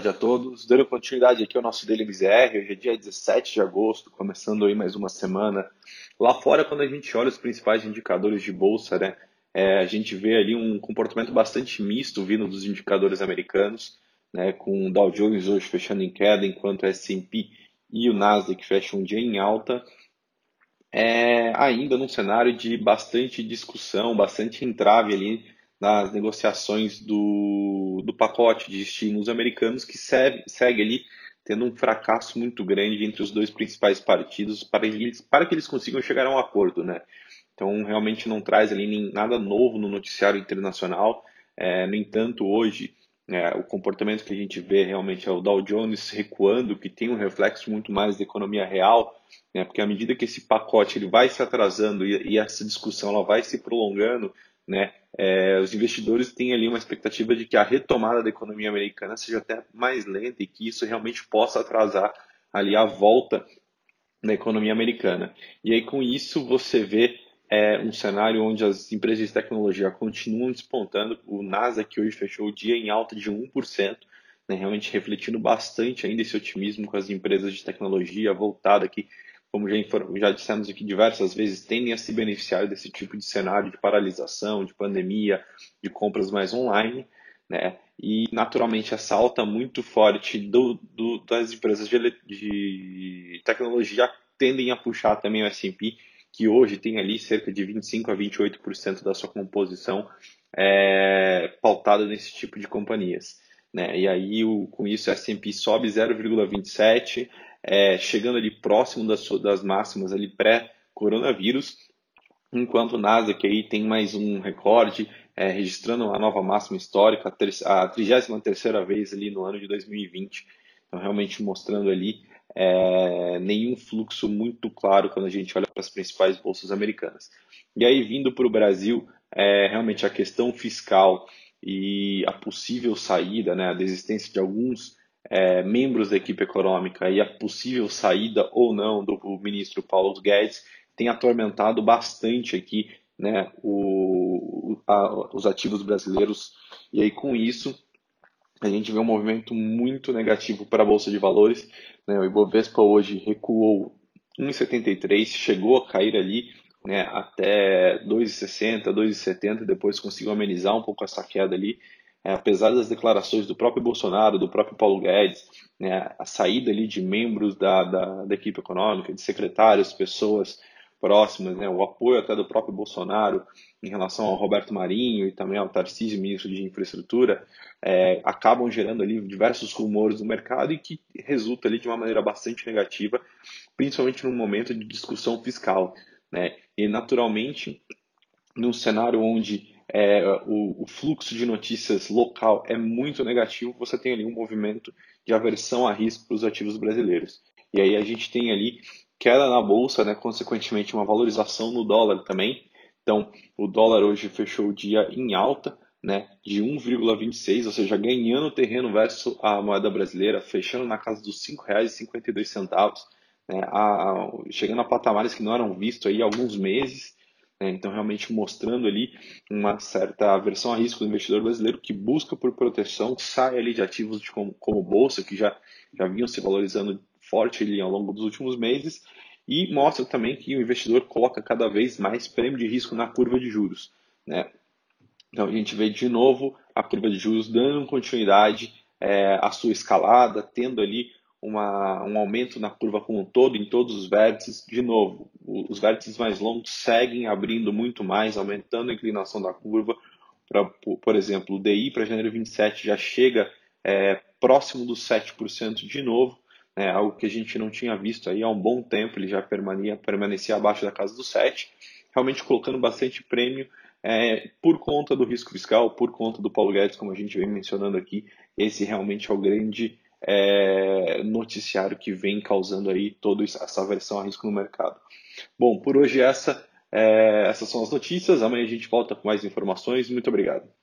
tarde a todos. Dando continuidade aqui ao nosso Daily MZR, hoje é dia 17 de agosto, começando aí mais uma semana. Lá fora, quando a gente olha os principais indicadores de bolsa, né, é, a gente vê ali um comportamento bastante misto vindo dos indicadores americanos, né, com o Dow Jones hoje fechando em queda, enquanto o S&P e o Nasdaq fecham um dia em alta. É, ainda num cenário de bastante discussão, bastante entrave ali nas negociações do, do pacote de estímulos americanos, que segue, segue ali tendo um fracasso muito grande entre os dois principais partidos para, eles, para que eles consigam chegar a um acordo. Né? Então, realmente não traz ali nem, nada novo no noticiário internacional. É, no entanto, hoje, é, o comportamento que a gente vê realmente é o Dow Jones recuando, que tem um reflexo muito mais da economia real, né, porque à medida que esse pacote ele vai se atrasando e, e essa discussão ela vai se prolongando, né, é, os investidores têm ali uma expectativa de que a retomada da economia americana seja até mais lenta e que isso realmente possa atrasar ali a volta da economia americana. E aí com isso você vê é, um cenário onde as empresas de tecnologia continuam despontando. O Nasdaq hoje fechou o dia em alta de 1%, né, realmente refletindo bastante ainda esse otimismo com as empresas de tecnologia voltada aqui como já, já dissemos aqui diversas vezes, tendem a se beneficiar desse tipo de cenário de paralisação, de pandemia, de compras mais online, né? E naturalmente essa alta muito forte do, do, das empresas de, de, tecnologia tendem a puxar também o S&P, que hoje tem ali cerca de 25 a 28% da sua composição é, pautada nesse tipo de companhias. Né? E aí, o, com isso, o S&P sobe 0,27%, é, chegando ali próximo das, das máximas ali pré-coronavírus, enquanto o Nasdaq aí tem mais um recorde, é, registrando uma nova máxima histórica, a 33ª vez ali no ano de 2020. Então, realmente mostrando ali é, nenhum fluxo muito claro quando a gente olha para as principais bolsas americanas. E aí, vindo para o Brasil, é, realmente a questão fiscal e a possível saída, né, a desistência de alguns é, membros da equipe econômica e a possível saída ou não do ministro Paulo Guedes tem atormentado bastante aqui né, o, a, os ativos brasileiros. E aí, com isso, a gente vê um movimento muito negativo para a Bolsa de Valores. Né? O Ibovespa hoje recuou 1,73, chegou a cair ali né, até 2,60, 2,70, depois conseguiu amenizar um pouco essa queda ali é, apesar das declarações do próprio Bolsonaro, do próprio Paulo Guedes, né, a saída ali de membros da, da, da, equipe econômica, de secretários, pessoas próximas, né, o apoio até do próprio Bolsonaro em relação ao Roberto Marinho e também ao Tarcísio, ministro de Infraestrutura, é, acabam gerando ali diversos rumores no mercado e que resulta ali de uma maneira bastante negativa, principalmente num momento de discussão fiscal. Né? E, naturalmente, num cenário onde é, o, o, fluxo de notícias local é muito negativo, você tem ali um movimento de aversão a risco para os ativos brasileiros. E aí a gente tem ali queda na bolsa, né, consequentemente uma valorização no dólar também. Então, o dólar hoje fechou o dia em alta, né, de 1,26, ou seja, ganhando terreno versus a moeda brasileira, fechando na casa dos R$ 5,52, né, a, a, chegando a patamares que não eram vistos aí há alguns meses. Né? Então, realmente mostrando ali uma certa aversão a risco do investidor brasileiro que busca por proteção, sai ali de ativos de como, como bolsa, que já, já vinham se valorizando forte ali ao longo dos últimos meses, e mostra também que o investidor coloca cada vez mais prêmio de risco na curva de juros. Né? Então, a gente vê de novo a curva de juros dando continuidade é, à sua escalada, tendo ali uma, um aumento na curva como um todo, em todos os vértices. De novo, os vértices mais longos seguem abrindo muito mais, aumentando a inclinação da curva. Pra, por exemplo, o DI para janeiro 27 já chega é, próximo dos 7% de novo, né, algo que a gente não tinha visto aí há um bom tempo, ele já permanecia, permanecia abaixo da casa dos 7%, realmente colocando bastante prêmio é, por conta do risco fiscal, por conta do Paulo Guedes, como a gente vem mencionando aqui, esse realmente é o grande é, noticiário que vem causando aí toda essa aversão a risco no mercado. Bom, por hoje essa, é, essas são as notícias. Amanhã a gente volta com mais informações. Muito obrigado.